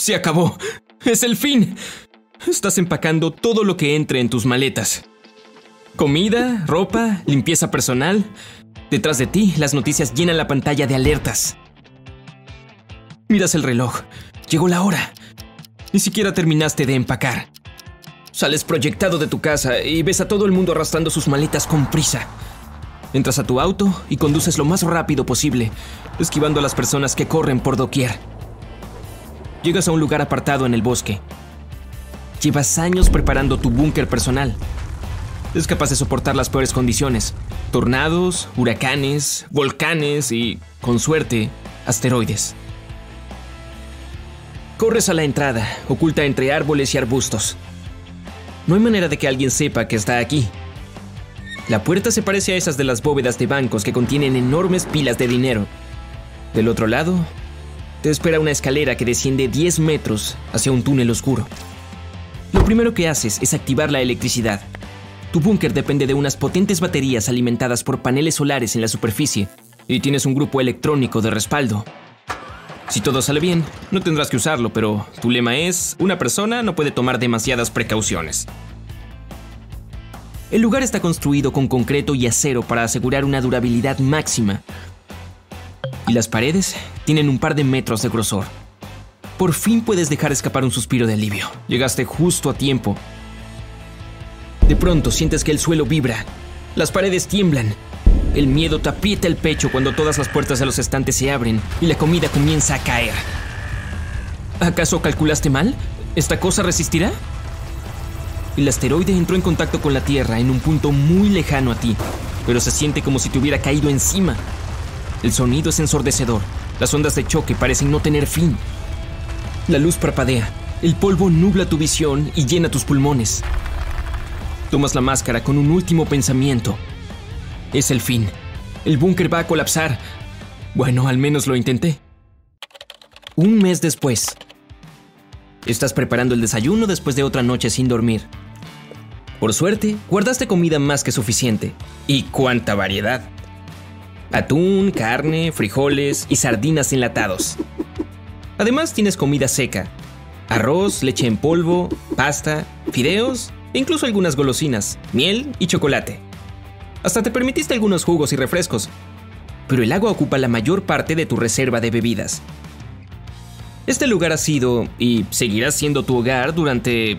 Se acabó. Es el fin. Estás empacando todo lo que entre en tus maletas. Comida, ropa, limpieza personal. Detrás de ti, las noticias llenan la pantalla de alertas. Miras el reloj. Llegó la hora. Ni siquiera terminaste de empacar. Sales proyectado de tu casa y ves a todo el mundo arrastrando sus maletas con prisa. Entras a tu auto y conduces lo más rápido posible, esquivando a las personas que corren por doquier. Llegas a un lugar apartado en el bosque. Llevas años preparando tu búnker personal. Es capaz de soportar las peores condiciones. Tornados, huracanes, volcanes y, con suerte, asteroides. Corres a la entrada, oculta entre árboles y arbustos. No hay manera de que alguien sepa que está aquí. La puerta se parece a esas de las bóvedas de bancos que contienen enormes pilas de dinero. Del otro lado, te espera una escalera que desciende 10 metros hacia un túnel oscuro. Lo primero que haces es activar la electricidad. Tu búnker depende de unas potentes baterías alimentadas por paneles solares en la superficie y tienes un grupo electrónico de respaldo. Si todo sale bien, no tendrás que usarlo, pero tu lema es, una persona no puede tomar demasiadas precauciones. El lugar está construido con concreto y acero para asegurar una durabilidad máxima. Y las paredes tienen un par de metros de grosor. Por fin puedes dejar escapar un suspiro de alivio. Llegaste justo a tiempo. De pronto sientes que el suelo vibra, las paredes tiemblan el miedo te aprieta el pecho cuando todas las puertas de los estantes se abren y la comida comienza a caer. ¿Acaso calculaste mal? ¿Esta cosa resistirá? El asteroide entró en contacto con la Tierra en un punto muy lejano a ti, pero se siente como si te hubiera caído encima. El sonido es ensordecedor. Las ondas de choque parecen no tener fin. La luz parpadea. El polvo nubla tu visión y llena tus pulmones. Tomas la máscara con un último pensamiento. Es el fin. El búnker va a colapsar. Bueno, al menos lo intenté. Un mes después. Estás preparando el desayuno después de otra noche sin dormir. Por suerte, guardaste comida más que suficiente. ¿Y cuánta variedad? Atún, carne, frijoles y sardinas enlatados. Además tienes comida seca. Arroz, leche en polvo, pasta, fideos e incluso algunas golosinas, miel y chocolate. Hasta te permitiste algunos jugos y refrescos, pero el agua ocupa la mayor parte de tu reserva de bebidas. Este lugar ha sido y seguirá siendo tu hogar durante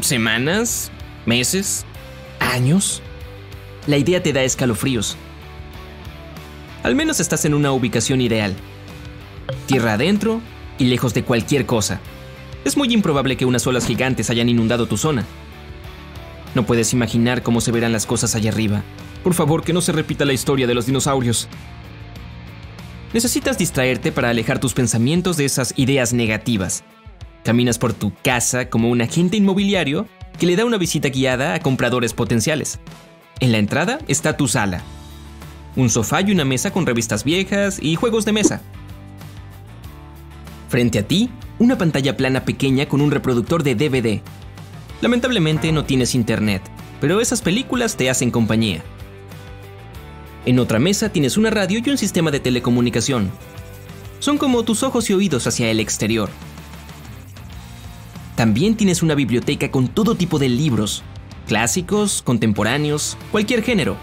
¿Semanas? ¿Meses? ¿Años? La idea te da escalofríos. Al menos estás en una ubicación ideal. Tierra adentro y lejos de cualquier cosa. Es muy improbable que unas olas gigantes hayan inundado tu zona. No puedes imaginar cómo se verán las cosas allá arriba. Por favor, que no se repita la historia de los dinosaurios. Necesitas distraerte para alejar tus pensamientos de esas ideas negativas. Caminas por tu casa como un agente inmobiliario que le da una visita guiada a compradores potenciales. En la entrada está tu sala. Un sofá y una mesa con revistas viejas y juegos de mesa. Frente a ti, una pantalla plana pequeña con un reproductor de DVD. Lamentablemente no tienes internet, pero esas películas te hacen compañía. En otra mesa tienes una radio y un sistema de telecomunicación. Son como tus ojos y oídos hacia el exterior. También tienes una biblioteca con todo tipo de libros, clásicos, contemporáneos, cualquier género,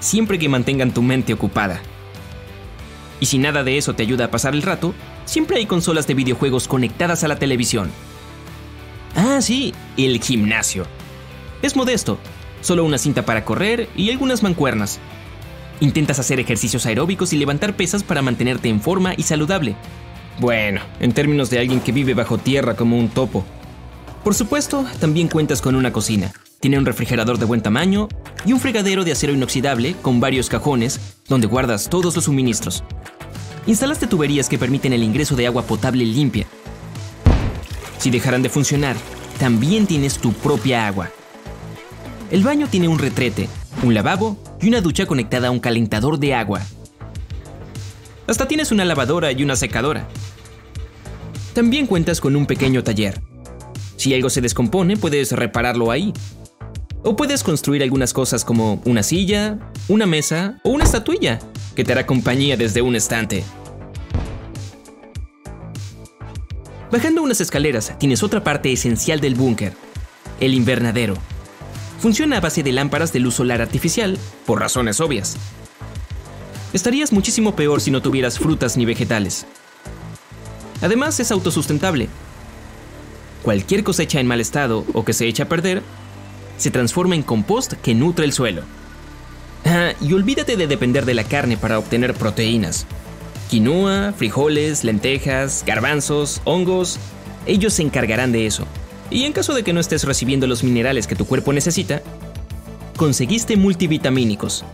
siempre que mantengan tu mente ocupada. Y si nada de eso te ayuda a pasar el rato, siempre hay consolas de videojuegos conectadas a la televisión. Ah, sí, el gimnasio. Es modesto, solo una cinta para correr y algunas mancuernas. Intentas hacer ejercicios aeróbicos y levantar pesas para mantenerte en forma y saludable, bueno, en términos de alguien que vive bajo tierra como un topo. Por supuesto, también cuentas con una cocina. Tiene un refrigerador de buen tamaño y un fregadero de acero inoxidable con varios cajones donde guardas todos los suministros. Instalaste tuberías que permiten el ingreso de agua potable limpia. Si dejaran de funcionar, también tienes tu propia agua. El baño tiene un retrete, un lavabo y una ducha conectada a un calentador de agua. Hasta tienes una lavadora y una secadora. También cuentas con un pequeño taller. Si algo se descompone, puedes repararlo ahí. O puedes construir algunas cosas como una silla, una mesa o una estatuilla que te hará compañía desde un estante. Bajando unas escaleras tienes otra parte esencial del búnker, el invernadero. Funciona a base de lámparas de luz solar artificial, por razones obvias. Estarías muchísimo peor si no tuvieras frutas ni vegetales. Además es autosustentable. Cualquier cosecha en mal estado o que se echa a perder se transforma en compost que nutre el suelo. Ah, y olvídate de depender de la carne para obtener proteínas. Quinoa, frijoles, lentejas, garbanzos, hongos, ellos se encargarán de eso. Y en caso de que no estés recibiendo los minerales que tu cuerpo necesita, conseguiste multivitamínicos.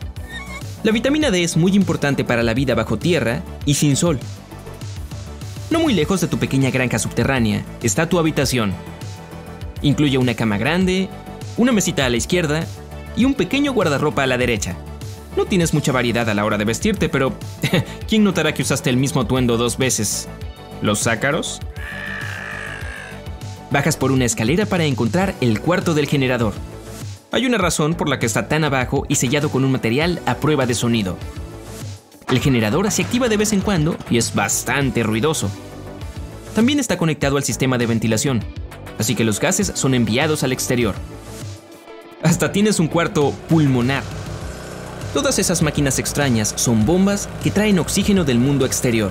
La vitamina D es muy importante para la vida bajo tierra y sin sol. No muy lejos de tu pequeña granja subterránea está tu habitación. Incluye una cama grande, una mesita a la izquierda y un pequeño guardarropa a la derecha. No tienes mucha variedad a la hora de vestirte, pero ¿quién notará que usaste el mismo atuendo dos veces? ¿Los zácaros? Bajas por una escalera para encontrar el cuarto del generador. Hay una razón por la que está tan abajo y sellado con un material a prueba de sonido. El generador se activa de vez en cuando y es bastante ruidoso. También está conectado al sistema de ventilación, así que los gases son enviados al exterior. Hasta tienes un cuarto pulmonar. Todas esas máquinas extrañas son bombas que traen oxígeno del mundo exterior.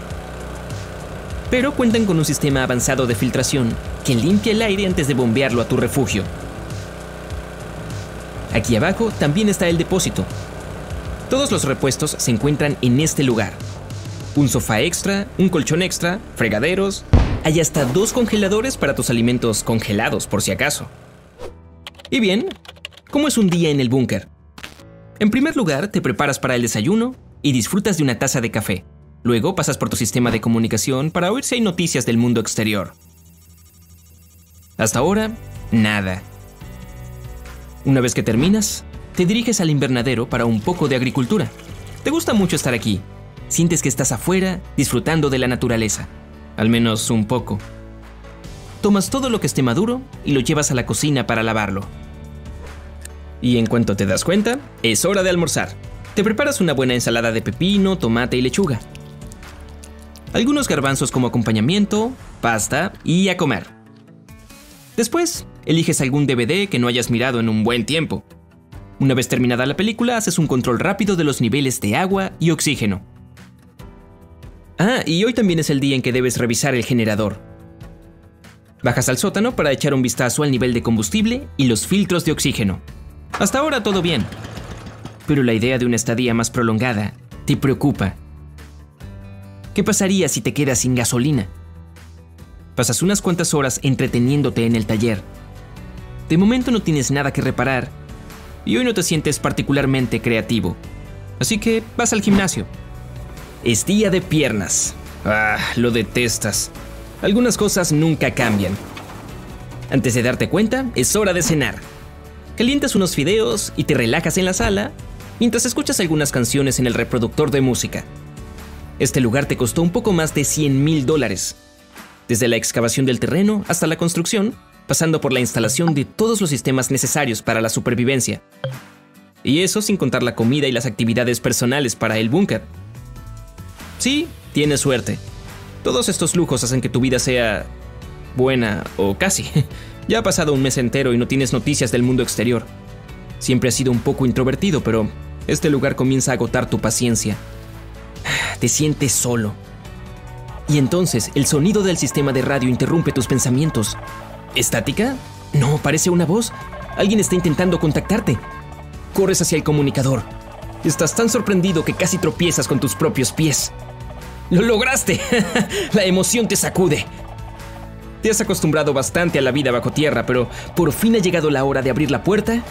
Pero cuentan con un sistema avanzado de filtración que limpia el aire antes de bombearlo a tu refugio. Aquí abajo también está el depósito. Todos los repuestos se encuentran en este lugar. Un sofá extra, un colchón extra, fregaderos. Hay hasta dos congeladores para tus alimentos congelados por si acaso. Y bien, ¿cómo es un día en el búnker? En primer lugar, te preparas para el desayuno y disfrutas de una taza de café. Luego pasas por tu sistema de comunicación para oír si hay noticias del mundo exterior. Hasta ahora, nada. Una vez que terminas, te diriges al invernadero para un poco de agricultura. Te gusta mucho estar aquí. Sientes que estás afuera, disfrutando de la naturaleza. Al menos un poco. Tomas todo lo que esté maduro y lo llevas a la cocina para lavarlo. Y en cuanto te das cuenta, es hora de almorzar. Te preparas una buena ensalada de pepino, tomate y lechuga. Algunos garbanzos como acompañamiento, pasta y a comer. Después, eliges algún DVD que no hayas mirado en un buen tiempo. Una vez terminada la película, haces un control rápido de los niveles de agua y oxígeno. Ah, y hoy también es el día en que debes revisar el generador. Bajas al sótano para echar un vistazo al nivel de combustible y los filtros de oxígeno. Hasta ahora todo bien. Pero la idea de una estadía más prolongada te preocupa. ¿Qué pasaría si te quedas sin gasolina? Pasas unas cuantas horas entreteniéndote en el taller. De momento no tienes nada que reparar y hoy no te sientes particularmente creativo. Así que vas al gimnasio. Es día de piernas. Ah, lo detestas. Algunas cosas nunca cambian. Antes de darte cuenta, es hora de cenar. Calientas unos fideos y te relajas en la sala mientras escuchas algunas canciones en el reproductor de música. Este lugar te costó un poco más de 100 mil dólares, desde la excavación del terreno hasta la construcción, pasando por la instalación de todos los sistemas necesarios para la supervivencia. Y eso sin contar la comida y las actividades personales para el búnker. Sí, tienes suerte. Todos estos lujos hacen que tu vida sea buena o casi. Ya ha pasado un mes entero y no tienes noticias del mundo exterior. Siempre has sido un poco introvertido, pero este lugar comienza a agotar tu paciencia. Te sientes solo. Y entonces el sonido del sistema de radio interrumpe tus pensamientos. ¿Estática? No, parece una voz. Alguien está intentando contactarte. Corres hacia el comunicador. Estás tan sorprendido que casi tropiezas con tus propios pies. ¡Lo lograste! La emoción te sacude. Te has acostumbrado bastante a la vida bajo tierra, pero por fin ha llegado la hora de abrir la puerta